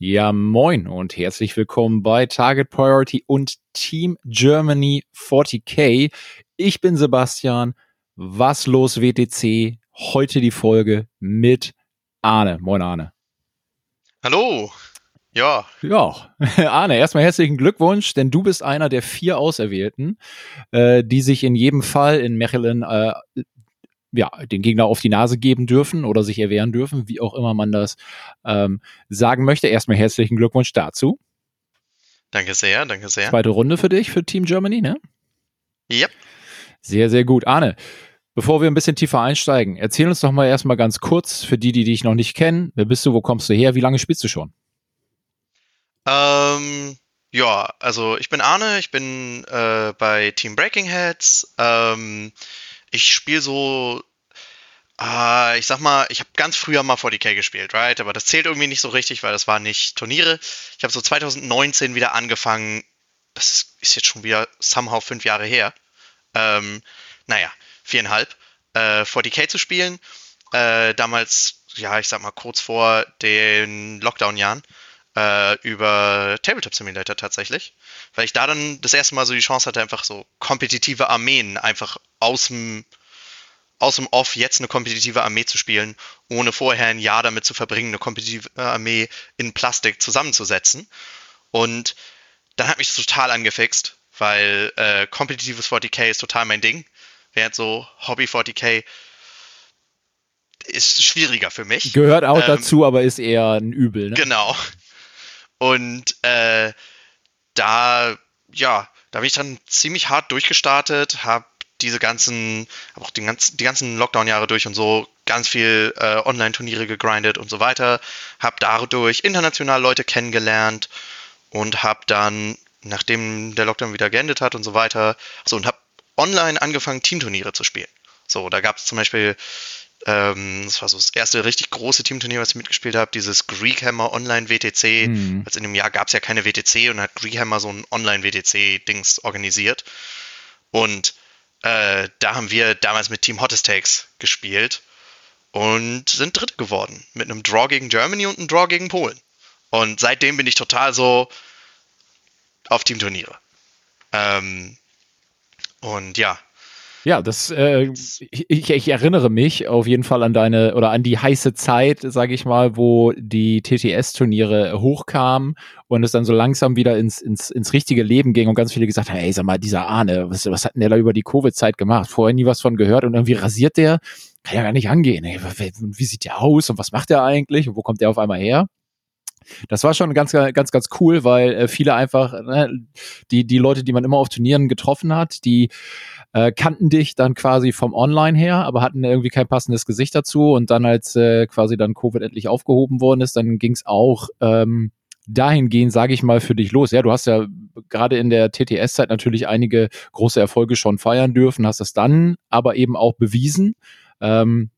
Ja, moin und herzlich willkommen bei Target Priority und Team Germany 40k. Ich bin Sebastian. Was los WTC? Heute die Folge mit Arne. Moin Arne. Hallo. Ja. Ja, Arne, erstmal herzlichen Glückwunsch, denn du bist einer der vier Auserwählten, äh, die sich in jedem Fall in Mechelen äh, ja, den Gegner auf die Nase geben dürfen oder sich erwehren dürfen, wie auch immer man das ähm, sagen möchte. Erstmal herzlichen Glückwunsch dazu. Danke sehr, danke sehr. Zweite Runde für dich, für Team Germany, ne? Yep. Sehr, sehr gut. Arne, bevor wir ein bisschen tiefer einsteigen, erzähl uns doch mal erstmal ganz kurz, für die, die dich noch nicht kennen, wer bist du, wo kommst du her, wie lange spielst du schon? Ähm, ja, also ich bin Arne, ich bin äh, bei Team Breaking Heads. Ähm, ich spiele so, äh, ich sag mal, ich habe ganz früher mal 40k gespielt, right? Aber das zählt irgendwie nicht so richtig, weil das waren nicht Turniere. Ich habe so 2019 wieder angefangen. Das ist jetzt schon wieder somehow fünf Jahre her. Ähm, naja, viereinhalb. Äh, 40k zu spielen. Äh, damals, ja, ich sag mal, kurz vor den Lockdown-Jahren äh, über Tabletop Simulator tatsächlich, weil ich da dann das erste Mal so die Chance hatte, einfach so kompetitive Armeen einfach aus dem aus dem Off jetzt eine kompetitive Armee zu spielen, ohne vorher ein Jahr damit zu verbringen, eine kompetitive Armee in Plastik zusammenzusetzen. Und dann hat mich das total angefixt, weil äh, kompetitives 40k ist total mein Ding, während so Hobby 40k ist schwieriger für mich. Gehört auch ähm, dazu, aber ist eher ein Übel. Ne? Genau. Und äh, da, ja, da bin ich dann ziemlich hart durchgestartet, habe diese ganzen, habe auch die ganzen, die ganzen Lockdown-Jahre durch und so ganz viel äh, Online-Turniere gegrindet und so weiter, habe dadurch international Leute kennengelernt und habe dann, nachdem der Lockdown wieder geendet hat und so weiter, so und habe online angefangen, Teamturniere zu spielen. So, da gab es zum Beispiel ähm, das war so das erste richtig große Teamturnier, was ich mitgespielt habe, dieses Greekhammer Online WTC. Mhm. Also in dem Jahr gab es ja keine WTC und hat Greekhammer so ein Online WTC-Dings organisiert. Und äh, da haben wir damals mit Team Hottest Takes gespielt und sind Dritte geworden. Mit einem Draw gegen Germany und einem Draw gegen Polen. Und seitdem bin ich total so auf Teamturniere. Ähm, und ja, ja, das, äh, ich, ich, erinnere mich auf jeden Fall an deine oder an die heiße Zeit, sage ich mal, wo die TTS-Turniere hochkamen und es dann so langsam wieder ins, ins, ins richtige Leben ging und ganz viele gesagt haben, hey, sag mal, dieser Ahne, was, was hat denn der da über die Covid-Zeit gemacht? Vorher nie was von gehört und irgendwie rasiert der, kann ja gar nicht angehen. Hey, wie sieht der aus und was macht der eigentlich und wo kommt der auf einmal her? Das war schon ganz, ganz, ganz cool, weil äh, viele einfach, ne, die, die Leute, die man immer auf Turnieren getroffen hat, die äh, kannten dich dann quasi vom Online her, aber hatten irgendwie kein passendes Gesicht dazu. Und dann, als äh, quasi dann Covid endlich aufgehoben worden ist, dann ging es auch ähm, dahingehend, sage ich mal, für dich los. Ja, du hast ja gerade in der TTS-Zeit natürlich einige große Erfolge schon feiern dürfen, hast das dann aber eben auch bewiesen. Ähm,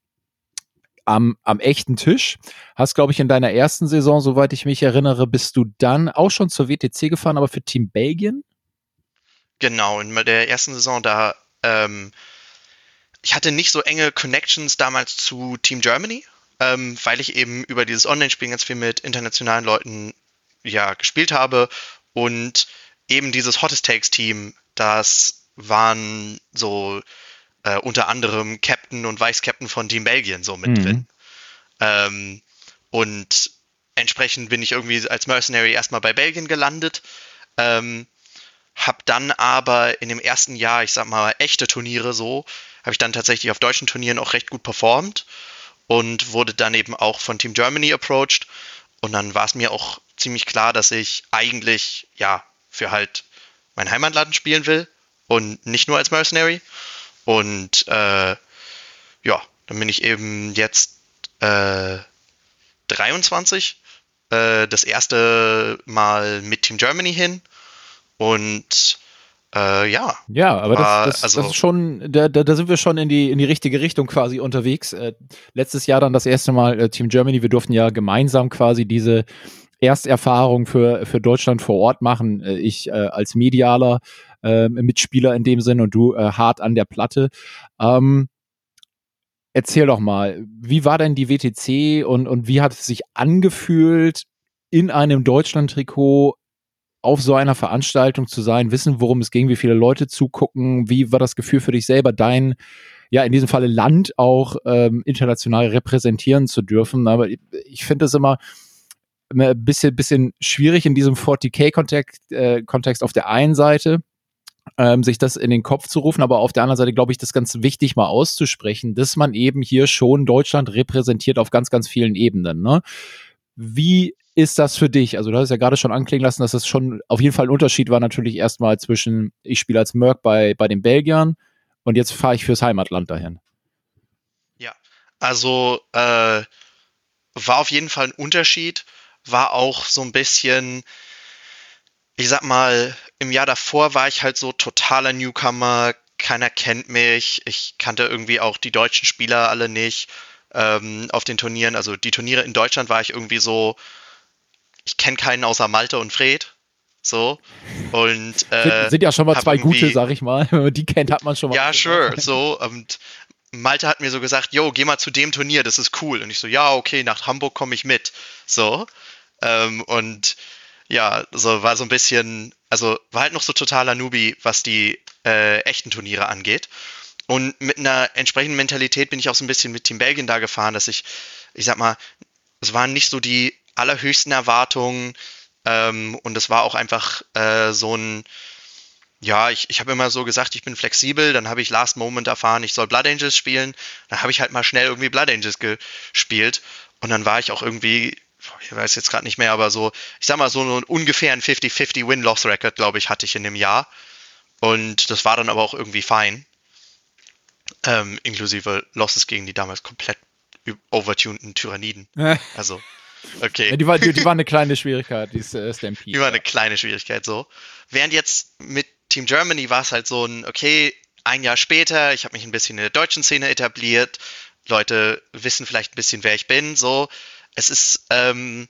am, am echten Tisch. Hast, glaube ich, in deiner ersten Saison, soweit ich mich erinnere, bist du dann auch schon zur WTC gefahren, aber für Team Belgien? Genau, in der ersten Saison, da ähm, ich hatte nicht so enge Connections damals zu Team Germany, ähm, weil ich eben über dieses Online-Spielen ganz viel mit internationalen Leuten ja, gespielt habe und eben dieses Hottest Takes Team, das waren so äh, unter anderem Captain und Vice-Captain von Team Belgien so mit mhm. drin. Ähm, und entsprechend bin ich irgendwie als Mercenary erstmal bei Belgien gelandet. Ähm, hab dann aber in dem ersten Jahr, ich sag mal, echte Turniere so, habe ich dann tatsächlich auf deutschen Turnieren auch recht gut performt und wurde dann eben auch von Team Germany approached. Und dann war es mir auch ziemlich klar, dass ich eigentlich, ja, für halt mein Heimatland spielen will und nicht nur als Mercenary. Und äh, ja, dann bin ich eben jetzt äh, 23, äh, das erste Mal mit Team Germany hin und äh, ja. Ja, aber das, das, also, das ist schon, da, da, sind wir schon in die, in die richtige Richtung quasi unterwegs. Äh, letztes Jahr dann das erste Mal äh, Team Germany, wir durften ja gemeinsam quasi diese Ersterfahrung für, für Deutschland vor Ort machen. Äh, ich äh, als medialer äh, Mitspieler in dem Sinn und du äh, hart an der Platte. Ähm, erzähl doch mal, wie war denn die WTC und, und wie hat es sich angefühlt, in einem Deutschland-Trikot auf so einer Veranstaltung zu sein, wissen, worum es ging, wie viele Leute zugucken, wie war das Gefühl für dich selber, dein, ja, in diesem Falle Land auch ähm, international repräsentieren zu dürfen. Aber ich, ich finde es immer ein bisschen, bisschen schwierig in diesem 40k-Kontext äh, Kontext auf der einen Seite, ähm, sich das in den Kopf zu rufen, aber auf der anderen Seite glaube ich, das ganz wichtig mal auszusprechen, dass man eben hier schon Deutschland repräsentiert auf ganz, ganz vielen Ebenen. Ne? Wie ist das für dich? Also du hast ja gerade schon anklingen lassen, dass das schon auf jeden Fall ein Unterschied war natürlich erstmal zwischen, ich spiele als Merc bei, bei den Belgiern und jetzt fahre ich fürs Heimatland dahin. Ja, also äh, war auf jeden Fall ein Unterschied, war auch so ein bisschen, ich sag mal, im Jahr davor war ich halt so totaler Newcomer, keiner kennt mich, ich kannte irgendwie auch die deutschen Spieler alle nicht ähm, auf den Turnieren. Also die Turniere in Deutschland war ich irgendwie so, ich kenne keinen außer Malte und Fred. So. Und äh, sind, sind ja schon mal zwei gute, sag ich mal. Wenn man die kennt, hat man schon mal. Ja, sure. So. Und Malte hat mir so gesagt, yo, geh mal zu dem Turnier, das ist cool. Und ich so, ja, okay, nach Hamburg komme ich mit. So. Ähm, und ja, so war so ein bisschen, also war halt noch so totaler Nubi, was die äh, echten Turniere angeht. Und mit einer entsprechenden Mentalität bin ich auch so ein bisschen mit Team Belgien da gefahren, dass ich, ich sag mal, es waren nicht so die allerhöchsten Erwartungen. Ähm, und es war auch einfach äh, so ein, ja, ich, ich habe immer so gesagt, ich bin flexibel, dann habe ich Last Moment erfahren, ich soll Blood Angels spielen, dann habe ich halt mal schnell irgendwie Blood Angels gespielt. Und dann war ich auch irgendwie, ich weiß jetzt gerade nicht mehr, aber so, ich sag mal so ein ungefähr ein 50-50 Win-Loss-Record, glaube ich, hatte ich in dem Jahr und das war dann aber auch irgendwie fein ähm, inklusive Losses gegen die damals komplett overtunten Tyranniden. Also, okay. Ja, die, war, die, die war eine kleine Schwierigkeit, die äh, Stampede. Die war eine kleine Schwierigkeit, so. Während jetzt mit Team Germany war es halt so ein, okay, ein Jahr später, ich habe mich ein bisschen in der deutschen Szene etabliert, Leute wissen vielleicht ein bisschen, wer ich bin, so. Es ist, ähm,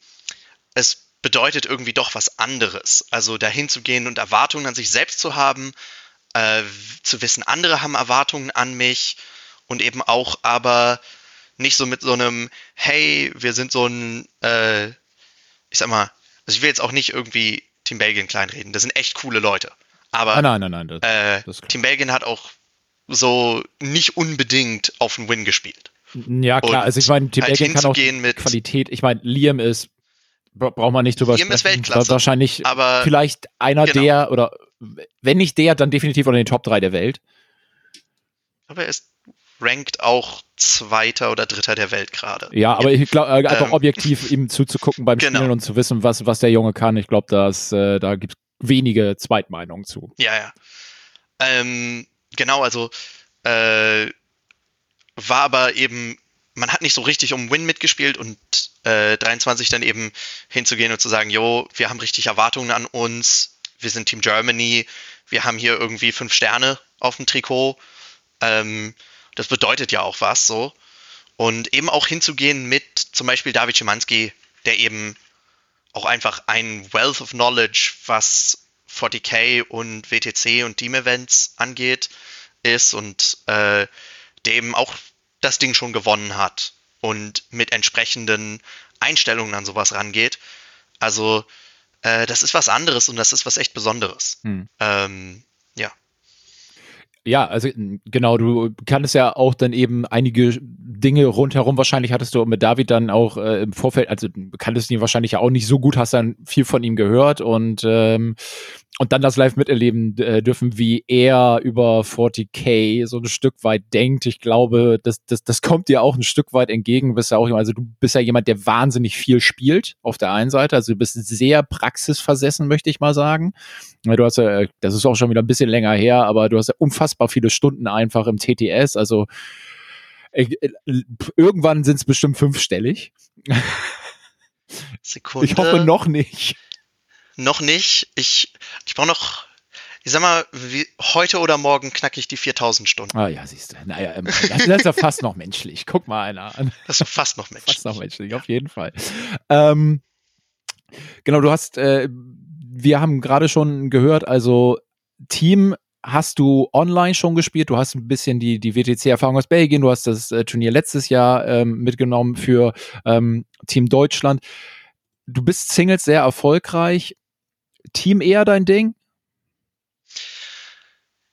es bedeutet irgendwie doch was anderes. Also dahin zu gehen und Erwartungen an sich selbst zu haben, äh, zu wissen, andere haben Erwartungen an mich und eben auch aber nicht so mit so einem, hey, wir sind so ein, äh, ich sag mal, also ich will jetzt auch nicht irgendwie Team Belgien kleinreden, das sind echt coole Leute. Aber ah, nein, nein, nein, das, äh, das Team Belgien hat auch so nicht unbedingt auf den Win gespielt. Ja, klar, und also ich meine, Team halt kann auch mit Qualität, ich meine, Liam ist, braucht man nicht drüber Liam sprechen. Ist Weltklasse, wahrscheinlich aber vielleicht einer genau. der oder wenn nicht der, dann definitiv unter den Top 3 der Welt. Aber er ist rankt auch Zweiter oder Dritter der Welt gerade. Ja, aber ich glaube, äh, einfach ähm, objektiv ihm zuzugucken beim genau. Spielen und zu wissen, was, was der Junge kann, ich glaube, äh, da gibt es wenige Zweitmeinungen zu. Ja, ja. Ähm, genau, also äh, war aber eben, man hat nicht so richtig um Win mitgespielt und äh, 23 dann eben hinzugehen und zu sagen, jo, wir haben richtig Erwartungen an uns, wir sind Team Germany, wir haben hier irgendwie fünf Sterne auf dem Trikot. Ähm, das bedeutet ja auch was so. Und eben auch hinzugehen mit zum Beispiel David Schimanski, der eben auch einfach ein Wealth of Knowledge, was 40k und WTC und Team-Events angeht, ist und äh, der eben auch das Ding schon gewonnen hat und mit entsprechenden Einstellungen an sowas rangeht. Also äh, das ist was anderes und das ist was echt Besonderes. Hm. Ähm, ja. Also genau, du kannst ja auch dann eben einige Dinge rundherum, wahrscheinlich hattest du mit David dann auch äh, im Vorfeld, also kanntest ihn wahrscheinlich ja auch nicht so gut, hast dann viel von ihm gehört und ähm, und dann das live miterleben äh, dürfen, wie er über 40k so ein Stück weit denkt. Ich glaube, das, das, das kommt dir auch ein Stück weit entgegen. Du bist ja auch, also du bist ja jemand, der wahnsinnig viel spielt auf der einen Seite. Also du bist sehr praxisversessen, möchte ich mal sagen. Du hast ja, das ist auch schon wieder ein bisschen länger her, aber du hast ja unfassbar viele Stunden einfach im TTS. Also äh, irgendwann sind es bestimmt fünfstellig. Sekunde. Ich hoffe noch nicht. Noch nicht. Ich, ich brauche noch, ich sag mal, wie, heute oder morgen knacke ich die 4000 Stunden. Ah ja, siehst du. Naja, ähm, das, das ist ja fast noch menschlich. Guck mal einer an. Das ist fast noch menschlich. Fast noch menschlich, auf jeden Fall. Ähm, genau, du hast, äh, wir haben gerade schon gehört, also Team hast du online schon gespielt, du hast ein bisschen die, die WTC-Erfahrung aus Belgien, du hast das äh, Turnier letztes Jahr ähm, mitgenommen für ähm, Team Deutschland du bist Singles sehr erfolgreich. Team eher dein Ding?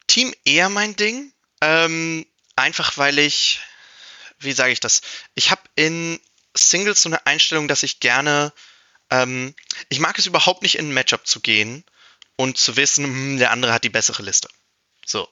Team eher mein Ding. Ähm, einfach weil ich, wie sage ich das? Ich habe in Singles so eine Einstellung, dass ich gerne, ähm, ich mag es überhaupt nicht in ein Matchup zu gehen und zu wissen, hm, der andere hat die bessere Liste. So.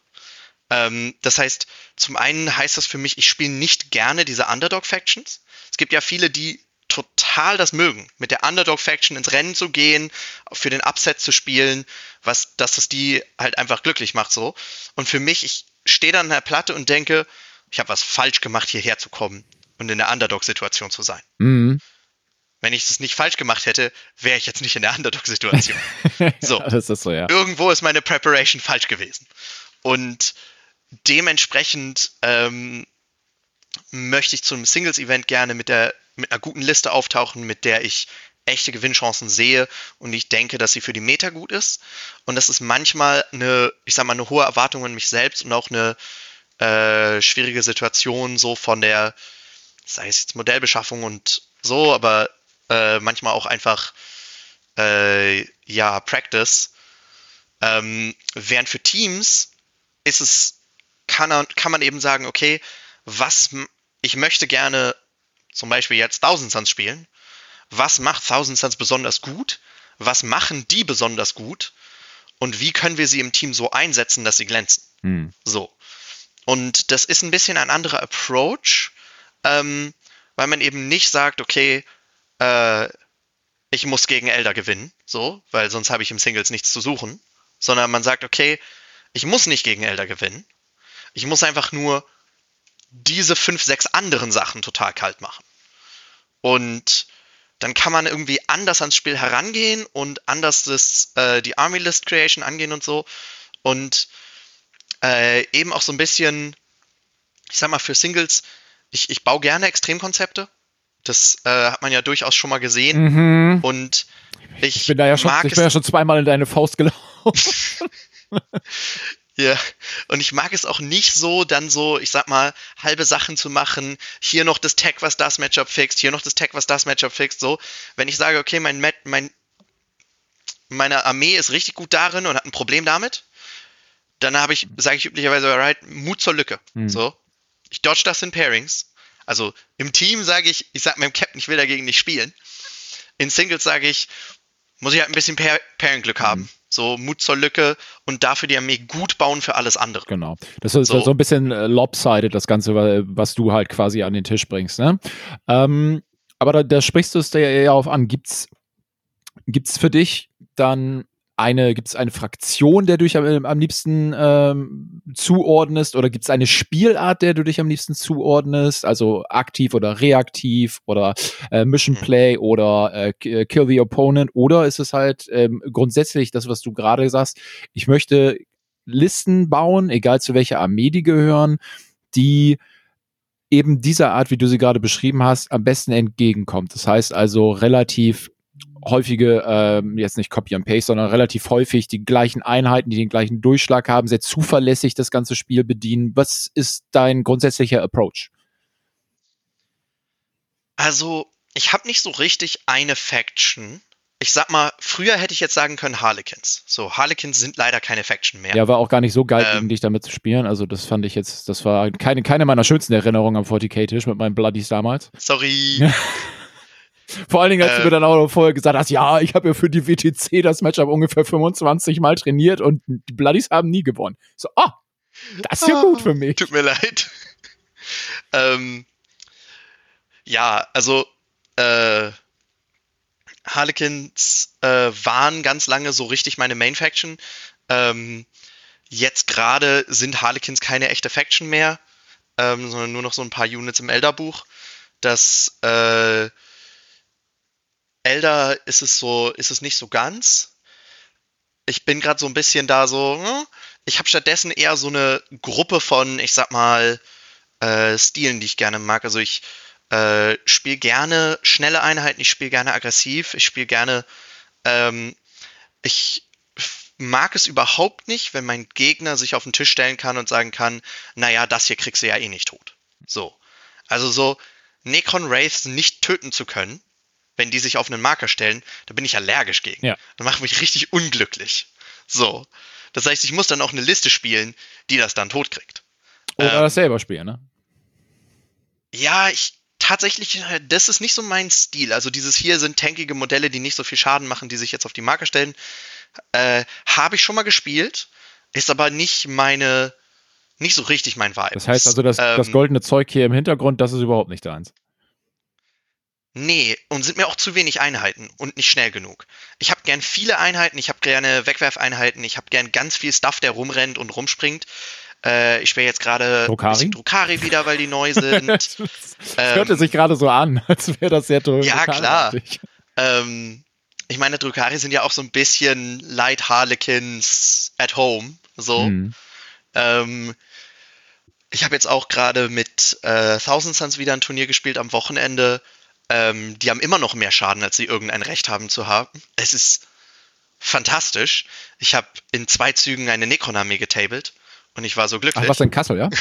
Ähm, das heißt, zum einen heißt das für mich, ich spiele nicht gerne diese Underdog-Factions. Es gibt ja viele, die total das mögen, mit der Underdog-Faction ins Rennen zu gehen, für den Upset zu spielen, was, dass es die halt einfach glücklich macht so. Und für mich, ich stehe dann an der Platte und denke, ich habe was falsch gemacht, hierher zu kommen und in der Underdog-Situation zu sein. Mhm. Wenn ich es nicht falsch gemacht hätte, wäre ich jetzt nicht in der Underdog-Situation. so. das ist so, ja. Irgendwo ist meine Preparation falsch gewesen. Und dementsprechend ähm, möchte ich zu einem Singles-Event gerne mit, der, mit einer guten Liste auftauchen, mit der ich echte Gewinnchancen sehe und ich denke, dass sie für die Meta gut ist. Und das ist manchmal eine, ich sag mal, eine hohe Erwartung an mich selbst und auch eine äh, schwierige Situation so von der, sei es jetzt Modellbeschaffung und so, aber äh, manchmal auch einfach, äh, ja, Practice. Ähm, während für Teams ist es kann, kann man eben sagen, okay, was ich möchte gerne zum Beispiel jetzt Thousand Suns spielen. Was macht Thousand Suns besonders gut? Was machen die besonders gut? Und wie können wir sie im Team so einsetzen, dass sie glänzen? Hm. So. Und das ist ein bisschen ein anderer Approach, ähm, weil man eben nicht sagt, okay, äh, ich muss gegen Elder gewinnen, so, weil sonst habe ich im Singles nichts zu suchen, sondern man sagt, okay, ich muss nicht gegen Elder gewinnen, ich muss einfach nur diese fünf, sechs anderen Sachen total kalt machen. Und dann kann man irgendwie anders ans Spiel herangehen und anders das, äh, die Army List Creation angehen und so. Und äh, eben auch so ein bisschen, ich sag mal, für Singles, ich, ich baue gerne Extremkonzepte. Das äh, hat man ja durchaus schon mal gesehen. Mhm. Und ich, ich bin da ja schon, ich bin ja schon zweimal in deine Faust gelaufen. Ja, und ich mag es auch nicht so, dann so, ich sag mal, halbe Sachen zu machen. Hier noch das Tag, was das Matchup fixt, hier noch das Tag, was das Matchup fixt. So, wenn ich sage, okay, mein, mein, meine Armee ist richtig gut darin und hat ein Problem damit, dann habe ich, sage ich üblicherweise, alright, Mut zur Lücke. Mhm. So, ich dodge das in Pairings. Also im Team sage ich, ich sage meinem Captain, ich will dagegen nicht spielen. In Singles sage ich, muss ich halt ein bisschen Pairing-Glück haben. Mhm. So Mut zur Lücke und dafür die Armee gut bauen für alles andere. Genau. Das ist so, so ein bisschen äh, lopsided, das Ganze, was du halt quasi an den Tisch bringst. Ne? Ähm, aber da, da sprichst du es dir ja auf an. Gibt's, gibt's für dich dann eine, gibt es eine Fraktion, der du dich am, am liebsten ähm, zuordnest oder gibt es eine Spielart, der du dich am liebsten zuordnest, also aktiv oder reaktiv oder äh, Mission mhm. Play oder äh, äh, Kill the Opponent oder ist es halt ähm, grundsätzlich das, was du gerade sagst, ich möchte Listen bauen, egal zu welcher Armee die gehören, die eben dieser Art, wie du sie gerade beschrieben hast, am besten entgegenkommt. Das heißt also relativ häufige, ähm, jetzt nicht Copy and Paste, sondern relativ häufig die gleichen Einheiten, die den gleichen Durchschlag haben, sehr zuverlässig das ganze Spiel bedienen. Was ist dein grundsätzlicher Approach? Also, ich habe nicht so richtig eine Faction. Ich sag mal, früher hätte ich jetzt sagen können Harlequins. So, Harlequins sind leider keine Faction mehr. Ja, war auch gar nicht so geil, ähm, gegen dich damit zu spielen. Also, das fand ich jetzt, das war keine, keine meiner schönsten Erinnerungen am 40k-Tisch mit meinen Bloodies damals. Sorry. Vor allen Dingen, als äh, du mir dann auch noch vorher gesagt hast, ja, ich habe ja für die WTC das Matchup ungefähr 25 Mal trainiert und die Bloodies haben nie gewonnen. So, ah, das ist ja gut für mich. Tut mir leid. ähm, ja, also äh, Harlequins äh, waren ganz lange so richtig meine Main Faction. Ähm, jetzt gerade sind Harlequins keine echte Faction mehr, ähm, sondern nur noch so ein paar Units im Elderbuch. Das äh, Elder ist es so, ist es nicht so ganz. Ich bin gerade so ein bisschen da so, hm? ich habe stattdessen eher so eine Gruppe von, ich sag mal, äh, Stilen, die ich gerne mag. Also ich äh, spiele gerne schnelle Einheiten, ich spiele gerne aggressiv, ich spiele gerne, ähm, ich mag es überhaupt nicht, wenn mein Gegner sich auf den Tisch stellen kann und sagen kann, naja, das hier kriegst du ja eh nicht tot. So. Also so Necron Wraiths nicht töten zu können, wenn die sich auf einen Marker stellen, da bin ich allergisch gegen. Ja. Das macht mich richtig unglücklich. So. Das heißt, ich muss dann auch eine Liste spielen, die das dann totkriegt. Oder Ähm, das selber spielen, ne? Ja, ich tatsächlich, äh, das ist nicht so mein Stil. Also dieses hier sind tankige Modelle, die nicht so viel Schaden machen, die sich jetzt auf die Marke stellen. Äh, Habe ich schon mal gespielt, ist aber nicht meine, nicht so richtig mein Vibe. Das heißt also, das, das Ähm, goldene Zeug hier im Hintergrund, das ist überhaupt nicht deins. Nee, und sind mir auch zu wenig Einheiten und nicht schnell genug. Ich habe gern viele Einheiten, ich habe gerne Wegwerfeinheiten, ich habe gern ganz viel Stuff, der rumrennt und rumspringt. Äh, ich spiele jetzt gerade Druckari wieder, weil die neu sind. das hörte sich gerade so an, als wäre das sehr toll. Ähm, Ja, klar. ähm, ich meine, Druckari sind ja auch so ein bisschen Light Harlequins at home. So. Hm. Ähm, ich habe jetzt auch gerade mit äh, Thousand Suns wieder ein Turnier gespielt am Wochenende. Ähm, die haben immer noch mehr Schaden, als sie irgendein Recht haben zu haben. Es ist fantastisch. Ich habe in zwei Zügen eine Necron-Armee getabelt und ich war so glücklich. Ach, was in Kassel, ja?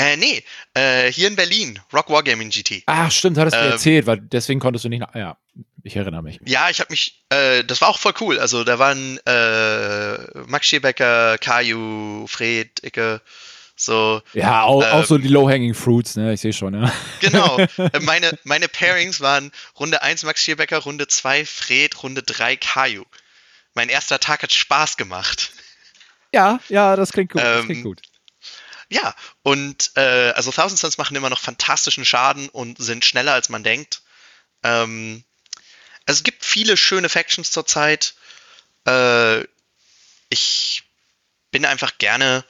Äh, nee, äh, hier in Berlin, Rock Wargaming GT. Ach, stimmt, hattest du Ähm, erzählt, weil deswegen konntest du nicht nach. Ja, ich erinnere mich. Ja, ich habe mich, äh, das war auch voll cool. Also da waren äh, Max Schierbecker, Kaju, Fred, Icke, so. Ja, auch, auch Ähm, so die Low-Hanging Fruits, ne? Ich sehe schon, ja. Genau. Äh, meine, meine Pairings waren Runde 1 Max Schierbecker, Runde 2 Fred, Runde 3 Kaju. Mein erster Tag hat Spaß gemacht. Ja, ja, das klingt gut. das Ähm, klingt gut. Ja, und äh, also Thousand Suns machen immer noch fantastischen Schaden und sind schneller als man denkt. Ähm, also es gibt viele schöne Factions zurzeit. Äh, ich bin einfach gerne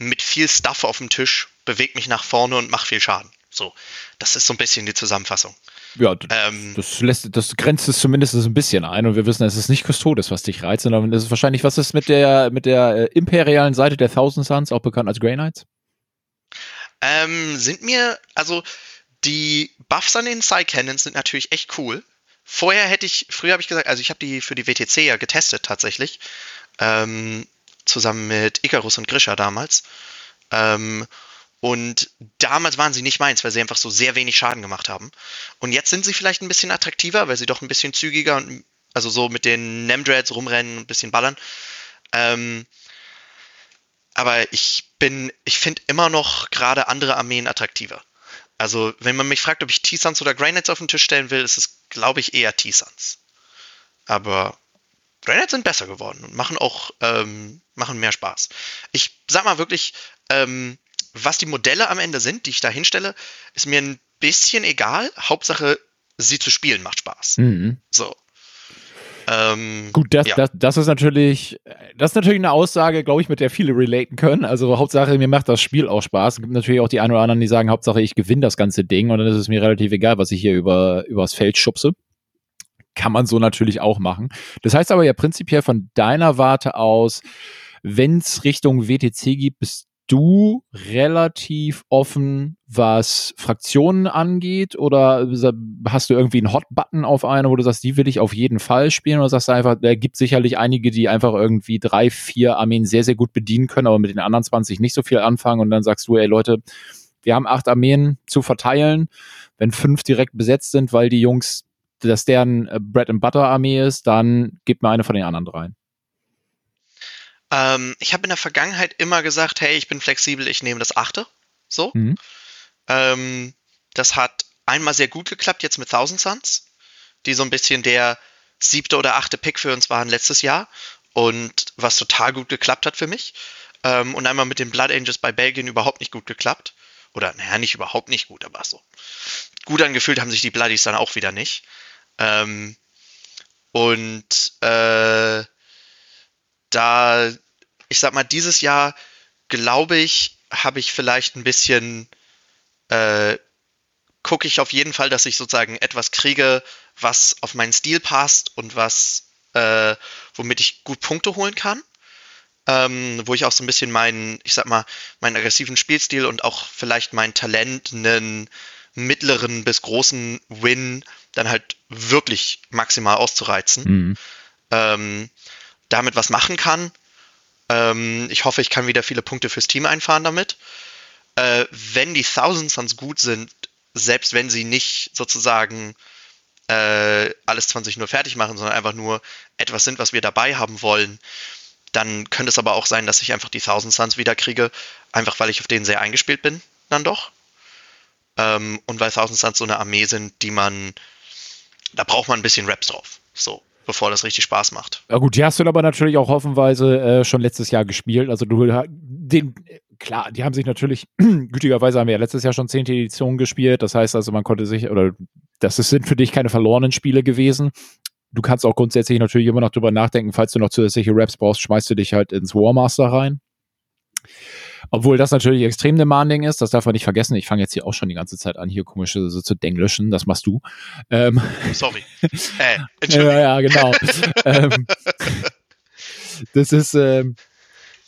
mit viel Stuff auf dem Tisch, bewege mich nach vorne und mache viel Schaden. So, das ist so ein bisschen die Zusammenfassung. Ja, Ähm, das lässt, das grenzt es zumindest ein bisschen ein und wir wissen, es ist nicht Custodes, was dich reizt, sondern es ist wahrscheinlich, was ist mit der, mit der äh, imperialen Seite der Thousand Suns, auch bekannt als Grey Knights? Ähm, sind mir, also die Buffs an den Psy-Cannons sind natürlich echt cool. Vorher hätte ich, früher habe ich gesagt, also ich habe die für die WTC ja getestet tatsächlich, ähm, zusammen mit Icarus und Grisha damals. Ähm, und damals waren sie nicht meins, weil sie einfach so sehr wenig Schaden gemacht haben. Und jetzt sind sie vielleicht ein bisschen attraktiver, weil sie doch ein bisschen zügiger und also so mit den Nemdreads rumrennen und ein bisschen ballern. Ähm, aber ich bin, ich finde immer noch gerade andere Armeen attraktiver. Also, wenn man mich fragt, ob ich T-Suns oder Knights auf den Tisch stellen will, ist es, glaube ich, eher T-Suns. Aber Knights sind besser geworden und machen auch, ähm, machen mehr Spaß. Ich sag mal wirklich, ähm, was die Modelle am Ende sind, die ich da hinstelle, ist mir ein bisschen egal. Hauptsache, sie zu spielen macht Spaß. Mhm. So. Ähm, Gut, das, ja. das, das ist natürlich, das ist natürlich eine Aussage, glaube ich, mit der viele relaten können. Also Hauptsache, mir macht das Spiel auch Spaß. Es gibt natürlich auch die einen oder anderen, die sagen, Hauptsache, ich gewinne das ganze Ding und dann ist es mir relativ egal, was ich hier über, übers Feld schubse. Kann man so natürlich auch machen. Das heißt aber ja prinzipiell von deiner Warte aus, wenn es Richtung WTC gibt, bist du relativ offen, was Fraktionen angeht? Oder hast du irgendwie einen Hot-Button auf eine, wo du sagst, die will ich auf jeden Fall spielen? Oder sagst du einfach, da gibt sicherlich einige, die einfach irgendwie drei, vier Armeen sehr, sehr gut bedienen können, aber mit den anderen 20 nicht so viel anfangen und dann sagst du, ey Leute, wir haben acht Armeen zu verteilen. Wenn fünf direkt besetzt sind, weil die Jungs, dass deren äh, Bread and Butter Armee ist, dann gib mir eine von den anderen dreien. Ähm, ich habe in der Vergangenheit immer gesagt, hey, ich bin flexibel, ich nehme das achte. So. Mhm. Ähm, das hat einmal sehr gut geklappt, jetzt mit Thousand Suns, die so ein bisschen der siebte oder achte Pick für uns waren letztes Jahr und was total gut geklappt hat für mich. Ähm, und einmal mit den Blood Angels bei Belgien überhaupt nicht gut geklappt. Oder, naja, nicht überhaupt nicht gut, aber so. Gut angefühlt haben sich die Bloodies dann auch wieder nicht. Ähm, und äh, da, ich sag mal, dieses Jahr, glaube ich, habe ich vielleicht ein bisschen, äh, gucke ich auf jeden Fall, dass ich sozusagen etwas kriege, was auf meinen Stil passt und was, äh, womit ich gut Punkte holen kann. Ähm, wo ich auch so ein bisschen meinen, ich sag mal, meinen aggressiven Spielstil und auch vielleicht mein Talent, einen mittleren bis großen Win dann halt wirklich maximal auszureizen Mhm. ähm, damit was machen kann. Ähm, ich hoffe, ich kann wieder viele Punkte fürs Team einfahren damit. Äh, wenn die Thousand Suns gut sind, selbst wenn sie nicht sozusagen äh, alles 20.0 fertig machen, sondern einfach nur etwas sind, was wir dabei haben wollen, dann könnte es aber auch sein, dass ich einfach die Thousand Suns wieder kriege, einfach weil ich auf denen sehr eingespielt bin, dann doch. Ähm, und weil Thousand Suns so eine Armee sind, die man, da braucht man ein bisschen Raps drauf. So, bevor das richtig Spaß macht. Ja gut, die hast du aber natürlich auch hoffenweise äh, schon letztes Jahr gespielt. Also du den, klar, die haben sich natürlich, gütigerweise haben wir ja letztes Jahr schon 10. Editionen gespielt. Das heißt also, man konnte sich, oder das sind für dich keine verlorenen Spiele gewesen. Du kannst auch grundsätzlich natürlich immer noch drüber nachdenken, falls du noch zusätzliche Raps brauchst, schmeißt du dich halt ins Warmaster rein. Obwohl das natürlich extrem demanding ist, das darf man nicht vergessen. Ich fange jetzt hier auch schon die ganze Zeit an, hier komische so zu denglischen, das machst du. Ähm, Sorry. Äh, ja, ja, genau. ähm, das ist, ähm,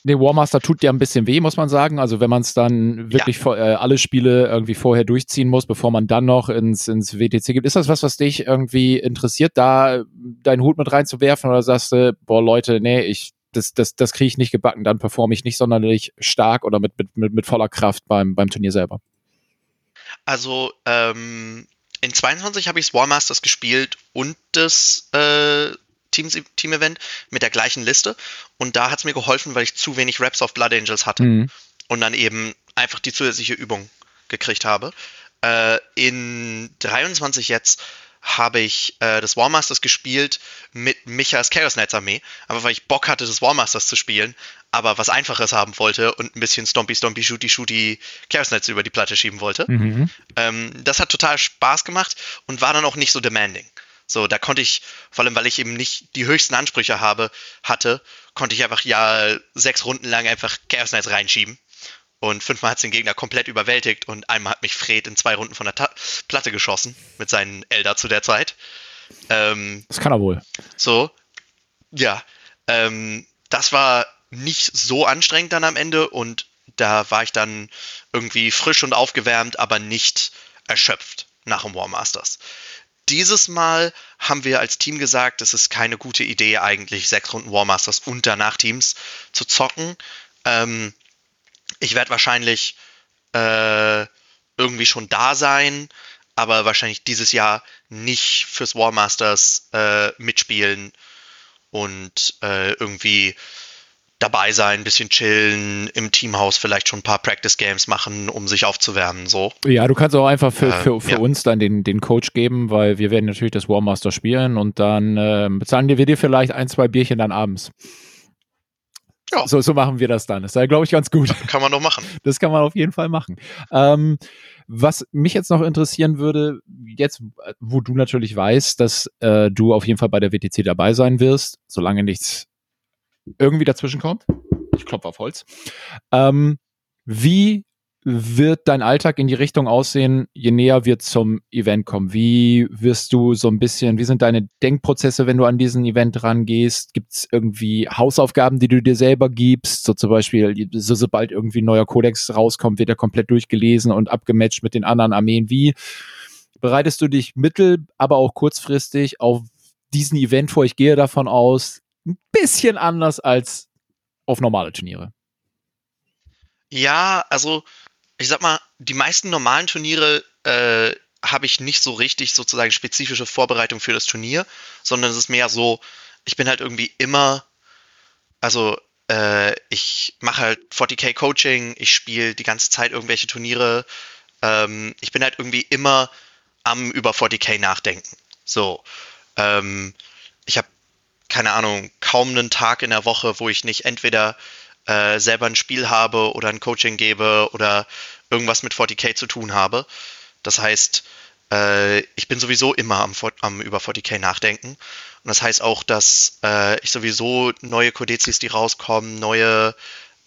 Nee, Warmaster tut ja ein bisschen weh, muss man sagen. Also wenn man es dann wirklich ja. vor, äh, alle Spiele irgendwie vorher durchziehen muss, bevor man dann noch ins, ins WTC gibt. Ist das was, was dich irgendwie interessiert, da deinen Hut mit reinzuwerfen oder sagst du, boah Leute, nee, ich, das, das, das kriege ich nicht gebacken, dann performe ich nicht sonderlich stark oder mit, mit, mit, mit voller Kraft beim, beim Turnier selber? Also, ähm, in 22 habe ich War Masters gespielt und das äh, Team-Event mit der gleichen Liste. Und da hat es mir geholfen, weil ich zu wenig Raps auf Blood Angels hatte. Mhm. Und dann eben einfach die zusätzliche Übung gekriegt habe. Äh, in 23 jetzt habe ich äh, das Warmasters gespielt mit Michas Chaos Knights Armee, aber weil ich Bock hatte, das Warmasters zu spielen, aber was Einfaches haben wollte und ein bisschen Stompy, Stompy, Shooty, Shooty Chaos Knights über die Platte schieben wollte. Mhm. Ähm, das hat total Spaß gemacht und war dann auch nicht so demanding. So, da konnte ich, vor allem weil ich eben nicht die höchsten Ansprüche habe, hatte, konnte ich einfach ja sechs Runden lang einfach Chaos Knights reinschieben. Und fünfmal hat es den Gegner komplett überwältigt und einmal hat mich Fred in zwei Runden von der Ta Platte geschossen mit seinen Elder zu der Zeit. Ähm, das kann er wohl. So, ja. Ähm, das war nicht so anstrengend dann am Ende und da war ich dann irgendwie frisch und aufgewärmt, aber nicht erschöpft nach dem War Masters. Dieses Mal haben wir als Team gesagt, es ist keine gute Idee, eigentlich sechs Runden War Masters und danach Teams zu zocken. Ähm, ich werde wahrscheinlich äh, irgendwie schon da sein, aber wahrscheinlich dieses Jahr nicht fürs War Masters äh, mitspielen und äh, irgendwie dabei sein, ein bisschen chillen, im Teamhaus vielleicht schon ein paar Practice Games machen, um sich aufzuwärmen. So. Ja, du kannst auch einfach für, für, für ja. uns dann den, den Coach geben, weil wir werden natürlich das Warmaster spielen und dann äh, bezahlen wir dir vielleicht ein, zwei Bierchen dann abends. Ja. So, so machen wir das dann. Das sei, glaube ich, ganz gut. Kann man doch machen. Das kann man auf jeden Fall machen. Ähm, was mich jetzt noch interessieren würde, jetzt, wo du natürlich weißt, dass äh, du auf jeden Fall bei der WTC dabei sein wirst, solange nichts irgendwie dazwischen kommt. Ich klopfe auf Holz. Ähm, wie wird dein Alltag in die Richtung aussehen, je näher wir zum Event kommen? Wie wirst du so ein bisschen, wie sind deine Denkprozesse, wenn du an diesen Event rangehst? Gibt es irgendwie Hausaufgaben, die du dir selber gibst? So zum Beispiel, so, sobald irgendwie ein neuer Kodex rauskommt, wird er komplett durchgelesen und abgematcht mit den anderen Armeen. Wie bereitest du dich mittel, aber auch kurzfristig auf diesen Event vor? Ich gehe davon aus, ein bisschen anders als auf normale Turniere. Ja, also ich sag mal, die meisten normalen Turniere äh, habe ich nicht so richtig sozusagen spezifische Vorbereitung für das Turnier, sondern es ist mehr so, ich bin halt irgendwie immer, also äh, ich mache halt 40k Coaching, ich spiele die ganze Zeit irgendwelche Turniere, ähm, ich bin halt irgendwie immer am über 40k nachdenken. So, ähm, ich habe keine Ahnung, kaum einen Tag in der Woche, wo ich nicht entweder äh, selber ein Spiel habe oder ein Coaching gebe oder irgendwas mit 40k zu tun habe. Das heißt, äh, ich bin sowieso immer am, am, über 40k nachdenken. Und das heißt auch, dass äh, ich sowieso neue Codezis, die rauskommen, neue,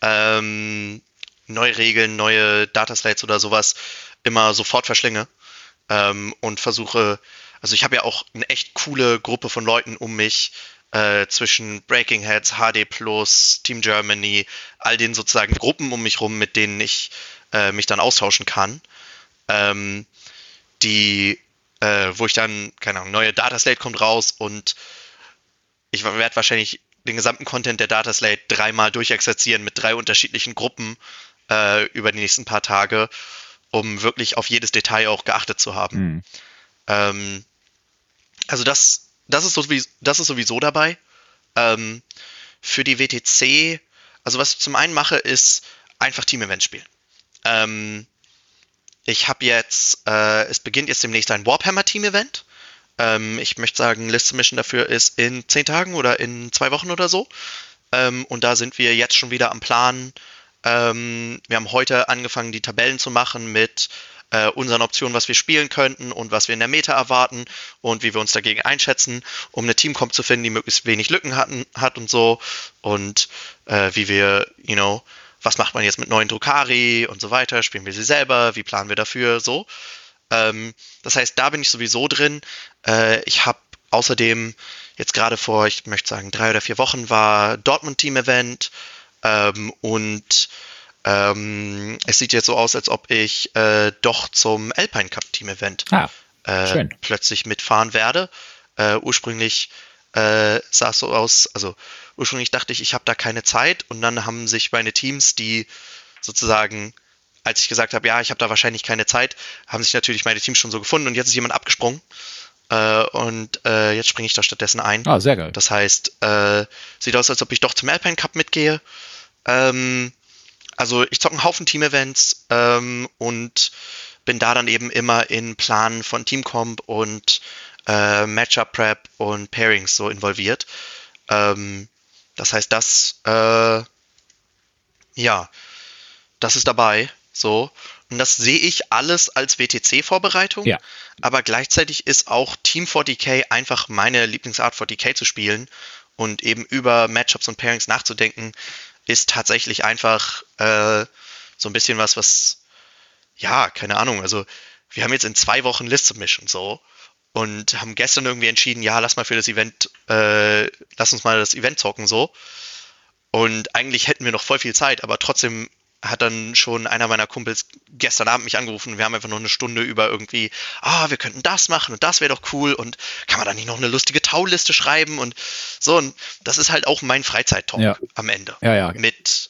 ähm, neue Regeln, neue Dataslates oder sowas immer sofort verschlinge ähm, und versuche, also ich habe ja auch eine echt coole Gruppe von Leuten um mich, äh, zwischen Breaking Heads, HD Plus, Team Germany, all den sozusagen Gruppen um mich rum, mit denen ich äh, mich dann austauschen kann. Ähm, die, äh, wo ich dann, keine Ahnung, neue Dataslate kommt raus und ich werde wahrscheinlich den gesamten Content der Dataslate dreimal durchexerzieren mit drei unterschiedlichen Gruppen äh, über die nächsten paar Tage, um wirklich auf jedes Detail auch geachtet zu haben. Mhm. Ähm, Also das, das, ist, sowieso, das ist sowieso dabei. Ähm, für die WTC, also was ich zum einen mache, ist einfach Team-Events spielen. Ähm, ich habe jetzt, äh, es beginnt jetzt demnächst ein Warhammer-Team-Event. Ähm, ich möchte sagen, List Mission dafür ist in zehn Tagen oder in zwei Wochen oder so. Ähm, und da sind wir jetzt schon wieder am Plan. Ähm, wir haben heute angefangen, die Tabellen zu machen mit äh, unseren Optionen, was wir spielen könnten und was wir in der Meta erwarten und wie wir uns dagegen einschätzen, um eine Teamcomp zu finden, die möglichst wenig Lücken hatten, hat und so. Und äh, wie wir, you know, was macht man jetzt mit neuen Drukari und so weiter, spielen wir sie selber, wie planen wir dafür, so. Ähm, das heißt, da bin ich sowieso drin. Äh, ich habe außerdem jetzt gerade vor, ich möchte sagen, drei oder vier Wochen war Dortmund Team Event ähm, und ähm, es sieht jetzt so aus, als ob ich äh, doch zum Alpine Cup Team Event ah, äh, plötzlich mitfahren werde. Äh, ursprünglich äh, sah es so aus, also ursprünglich dachte ich, ich habe da keine Zeit und dann haben sich meine Teams, die sozusagen als ich gesagt habe, ja, ich habe da wahrscheinlich keine Zeit, haben sich natürlich meine Teams schon so gefunden und jetzt ist jemand abgesprungen. Äh, und äh, jetzt springe ich da stattdessen ein. Ah, sehr geil. Das heißt, äh, sieht aus, als ob ich doch zum Alpine Cup mitgehe. Ähm, also ich zocke einen Haufen Team-Events ähm, und bin da dann eben immer in Planen von Teamcomp und äh, Matchup-Prep und Pairings so involviert. Ähm, das heißt, das, äh, ja, das ist dabei. So. Und das sehe ich alles als WTC-Vorbereitung. Ja. Aber gleichzeitig ist auch Team 40k einfach meine Lieblingsart, 40k zu spielen und eben über Matchups und Pairings nachzudenken, ist tatsächlich einfach äh, so ein bisschen was, was, ja, keine Ahnung. Also, wir haben jetzt in zwei Wochen List Submission so und haben gestern irgendwie entschieden, ja, lass mal für das Event, äh, lass uns mal das Event zocken so. Und eigentlich hätten wir noch voll viel Zeit, aber trotzdem hat dann schon einer meiner Kumpels gestern Abend mich angerufen. Wir haben einfach noch eine Stunde über irgendwie, ah, wir könnten das machen und das wäre doch cool und kann man da nicht noch eine lustige Tauliste schreiben und so. Und das ist halt auch mein Freizeittalk ja. am Ende. Ja, ja. Mit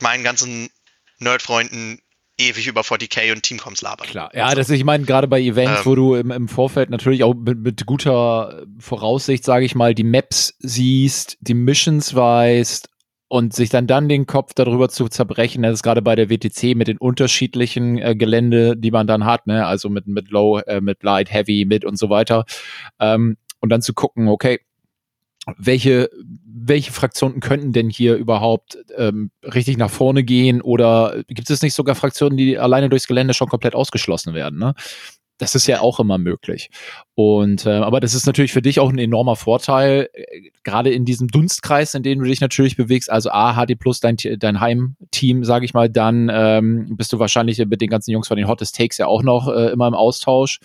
meinen ganzen Nerdfreunden ewig über 40k und Teamcoms labern. Klar, ja, das ich meine, gerade bei Events, ähm, wo du im, im Vorfeld natürlich auch mit, mit guter Voraussicht, sage ich mal, die Maps siehst, die Missions weißt, und sich dann dann den Kopf darüber zu zerbrechen, das ist gerade bei der WTC mit den unterschiedlichen äh, Gelände, die man dann hat, ne, also mit mit Low, äh, mit Light, Heavy, mit und so weiter, ähm, und dann zu gucken, okay, welche welche Fraktionen könnten denn hier überhaupt ähm, richtig nach vorne gehen oder gibt es nicht sogar Fraktionen, die alleine durchs Gelände schon komplett ausgeschlossen werden? Ne? Das ist ja auch immer möglich. Und äh, aber das ist natürlich für dich auch ein enormer Vorteil, äh, gerade in diesem Dunstkreis, in dem du dich natürlich bewegst. Also A, HD Plus, dein, dein Heimteam, sage ich mal, dann ähm, bist du wahrscheinlich mit den ganzen Jungs von den Hottest Takes ja auch noch äh, immer im Austausch.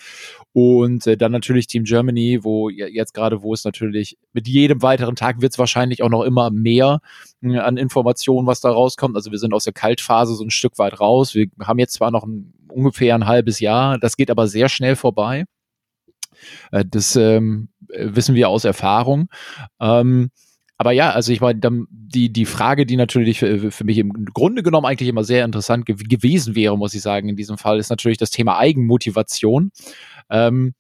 Und äh, dann natürlich Team Germany, wo jetzt gerade, wo es natürlich mit jedem weiteren Tag wird es wahrscheinlich auch noch immer mehr äh, an Informationen, was da rauskommt. Also wir sind aus der Kaltphase so ein Stück weit raus. Wir haben jetzt zwar noch ein, ungefähr ein halbes Jahr, das geht aber sehr schnell vorbei. Äh, das ähm, wissen wir aus Erfahrung. Ähm, aber ja, also ich meine, die, die Frage, die natürlich für, für mich im Grunde genommen eigentlich immer sehr interessant ge gewesen wäre, muss ich sagen, in diesem Fall, ist natürlich das Thema Eigenmotivation. Ähm,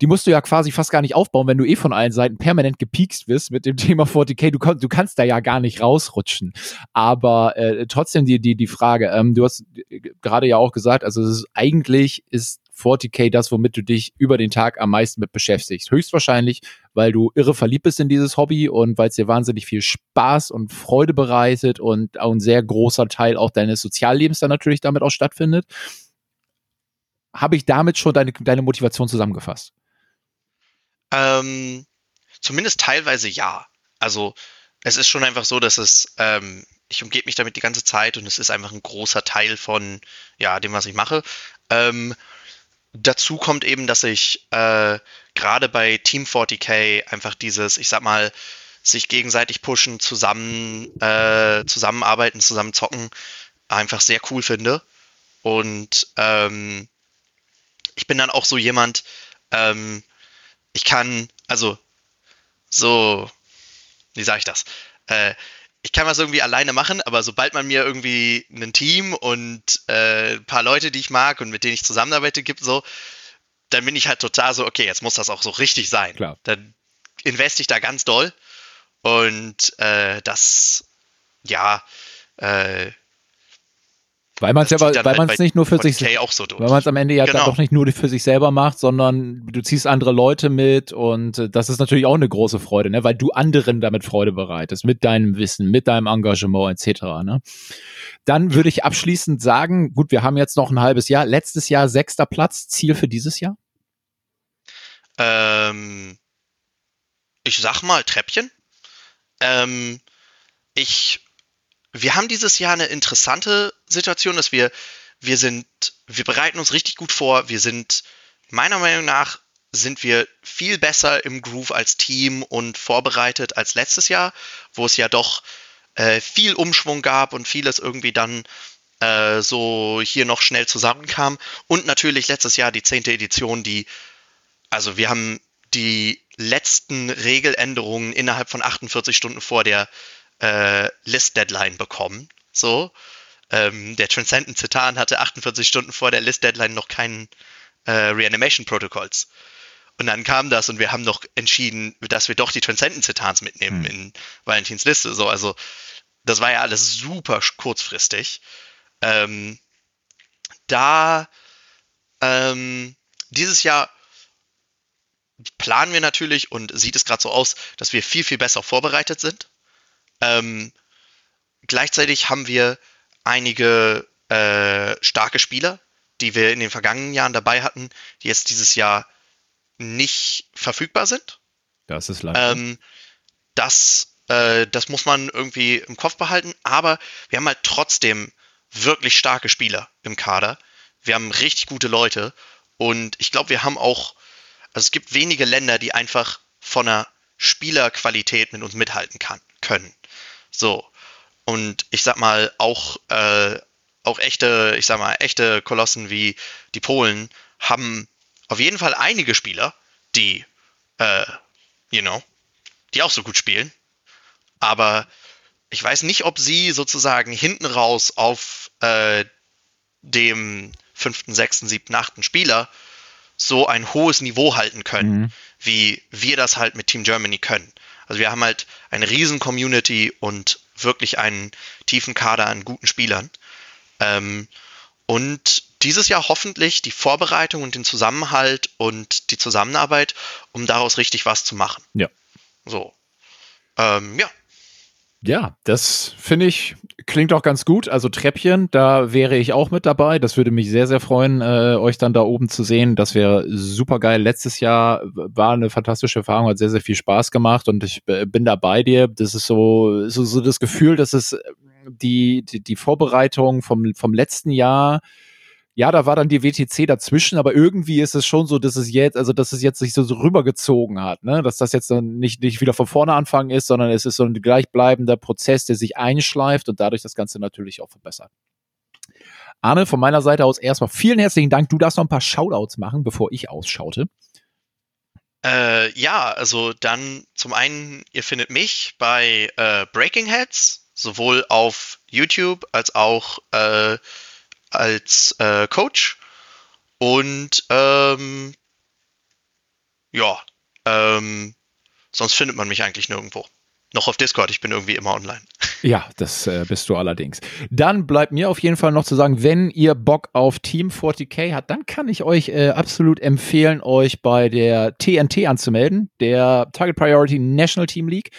die musst du ja quasi fast gar nicht aufbauen, wenn du eh von allen Seiten permanent gepiekst bist mit dem Thema 40k. Du, du kannst da ja gar nicht rausrutschen. Aber äh, trotzdem die, die, die Frage, ähm, du hast gerade ja auch gesagt, also ist, eigentlich ist 40k das, womit du dich über den Tag am meisten mit beschäftigst. Höchstwahrscheinlich, weil du irre verliebt bist in dieses Hobby und weil es dir wahnsinnig viel Spaß und Freude bereitet und auch ein sehr großer Teil auch deines Soziallebens dann natürlich damit auch stattfindet habe ich damit schon deine, deine Motivation zusammengefasst? Ähm, zumindest teilweise ja. Also es ist schon einfach so, dass es, ähm, ich umgebe mich damit die ganze Zeit und es ist einfach ein großer Teil von ja, dem, was ich mache. Ähm, dazu kommt eben, dass ich äh, gerade bei Team 40k einfach dieses, ich sag mal, sich gegenseitig pushen, zusammen äh, zusammenarbeiten, zusammen zocken, einfach sehr cool finde. Und ähm, ich bin dann auch so jemand, ähm, ich kann, also so, wie sage ich das? Äh, ich kann was irgendwie alleine machen, aber sobald man mir irgendwie ein Team und äh, ein paar Leute, die ich mag und mit denen ich zusammenarbeite, gibt, so, dann bin ich halt total so, okay, jetzt muss das auch so richtig sein. Klar. Dann investe ich da ganz doll. Und äh, das, ja, äh, weil man es ja, weil halt man es nicht nur für sich, so weil man es am Ende ja genau. doch nicht nur für sich selber macht, sondern du ziehst andere Leute mit und äh, das ist natürlich auch eine große Freude, ne, weil du anderen damit Freude bereitest, mit deinem Wissen, mit deinem Engagement etc. Ne? Dann würde ich abschließend sagen, gut, wir haben jetzt noch ein halbes Jahr, letztes Jahr sechster Platz, Ziel für dieses Jahr? Ähm, ich sag mal Treppchen. Ähm, ich wir haben dieses Jahr eine interessante Situation, dass wir, wir sind, wir bereiten uns richtig gut vor. Wir sind, meiner Meinung nach, sind wir viel besser im Groove als Team und vorbereitet als letztes Jahr, wo es ja doch äh, viel Umschwung gab und vieles irgendwie dann äh, so hier noch schnell zusammenkam. Und natürlich letztes Jahr die zehnte Edition, die, also wir haben die letzten Regeländerungen innerhalb von 48 Stunden vor der äh, List-Deadline bekommen. So. Ähm, der Transcendent Citan hatte 48 Stunden vor der List-Deadline noch keinen äh, Reanimation-Protokolls. Und dann kam das und wir haben noch entschieden, dass wir doch die Transcendent Citans mitnehmen mhm. in Valentins Liste. So, also das war ja alles super kurzfristig. Ähm, da ähm, dieses Jahr planen wir natürlich und sieht es gerade so aus, dass wir viel, viel besser vorbereitet sind. Ähm, gleichzeitig haben wir einige äh, starke Spieler, die wir in den vergangenen Jahren dabei hatten, die jetzt dieses Jahr nicht verfügbar sind. Das ist leider. Ähm, das, äh, das muss man irgendwie im Kopf behalten, aber wir haben halt trotzdem wirklich starke Spieler im Kader. Wir haben richtig gute Leute und ich glaube, wir haben auch, also es gibt wenige Länder, die einfach von der Spielerqualität mit uns mithalten kann, können. So. Und ich sag mal, auch, äh, auch echte, ich sag mal, echte Kolossen wie die Polen haben auf jeden Fall einige Spieler, die, äh, you know, die auch so gut spielen. Aber ich weiß nicht, ob sie sozusagen hinten raus auf äh, dem fünften, sechsten, siebten, achten Spieler so ein hohes Niveau halten können, mhm. wie wir das halt mit Team Germany können. Also wir haben halt eine riesen Community und wirklich einen tiefen Kader an guten Spielern. Ähm, und dieses Jahr hoffentlich die Vorbereitung und den Zusammenhalt und die Zusammenarbeit, um daraus richtig was zu machen. Ja. So. Ähm, ja, ja, das finde ich, klingt auch ganz gut. Also Treppchen, da wäre ich auch mit dabei. Das würde mich sehr, sehr freuen, äh, euch dann da oben zu sehen. Das wäre super geil. Letztes Jahr war eine fantastische Erfahrung, hat sehr, sehr viel Spaß gemacht und ich bin da bei dir. Das ist so, so, so das Gefühl, dass es die, die, die Vorbereitung vom, vom letzten Jahr ja, da war dann die WTC dazwischen, aber irgendwie ist es schon so, dass es jetzt, also dass es jetzt sich so, so rübergezogen hat, ne? Dass das jetzt dann nicht, nicht wieder von vorne anfangen ist, sondern es ist so ein gleichbleibender Prozess, der sich einschleift und dadurch das Ganze natürlich auch verbessert. Arne, von meiner Seite aus erstmal vielen herzlichen Dank. Du darfst noch ein paar Shoutouts machen, bevor ich ausschaute. Äh, ja, also dann zum einen, ihr findet mich bei äh, Breaking Heads, sowohl auf YouTube als auch äh, als äh, Coach. Und ähm, ja, ähm, sonst findet man mich eigentlich nirgendwo. Noch auf Discord, ich bin irgendwie immer online. Ja, das äh, bist du allerdings. Dann bleibt mir auf jeden Fall noch zu sagen, wenn ihr Bock auf Team 40k habt, dann kann ich euch äh, absolut empfehlen, euch bei der TNT anzumelden, der Target Priority National Team League.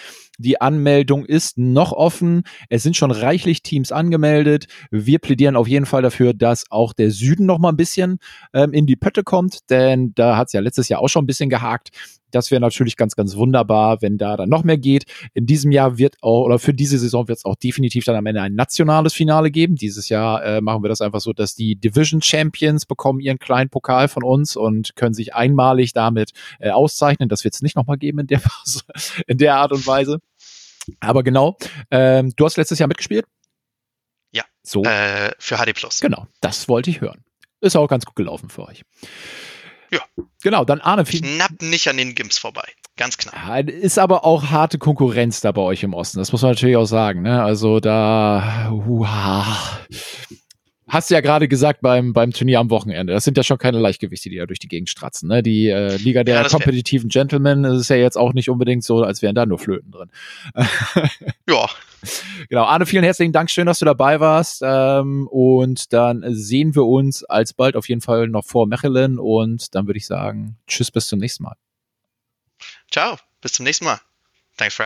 Die Anmeldung ist noch offen. Es sind schon reichlich Teams angemeldet. Wir plädieren auf jeden Fall dafür, dass auch der Süden noch mal ein bisschen ähm, in die Pötte kommt, denn da hat es ja letztes Jahr auch schon ein bisschen gehakt. Das wäre natürlich ganz, ganz wunderbar, wenn da dann noch mehr geht. In diesem Jahr wird auch, oder für diese Saison wird es auch definitiv dann am Ende ein nationales Finale geben. Dieses Jahr äh, machen wir das einfach so, dass die Division Champions bekommen ihren kleinen Pokal von uns und können sich einmalig damit äh, auszeichnen. Das wird es nicht nochmal geben in der Phase, in der Art und Weise. Aber genau, ähm, du hast letztes Jahr mitgespielt? Ja. So. Äh, für HD Plus. Genau, das wollte ich hören. Ist auch ganz gut gelaufen für euch. Ja. Genau, dann Arne. Knapp nicht an den Gims vorbei. Ganz knapp. Ist aber auch harte Konkurrenz da bei euch im Osten. Das muss man natürlich auch sagen. Ne? Also da, huha. Hast du ja gerade gesagt beim, beim Turnier am Wochenende. Das sind ja schon keine Leichtgewichte, die da durch die Gegend stratzen. Ne? Die äh, Liga der ja, kompetitiven Gentlemen ist ja jetzt auch nicht unbedingt so, als wären da nur Flöten drin. ja. Genau, Arne, vielen herzlichen Dank. Schön, dass du dabei warst. Ähm, und dann sehen wir uns alsbald auf jeden Fall noch vor Mechelen. Und dann würde ich sagen, tschüss, bis zum nächsten Mal. Ciao, bis zum nächsten Mal. Thanks for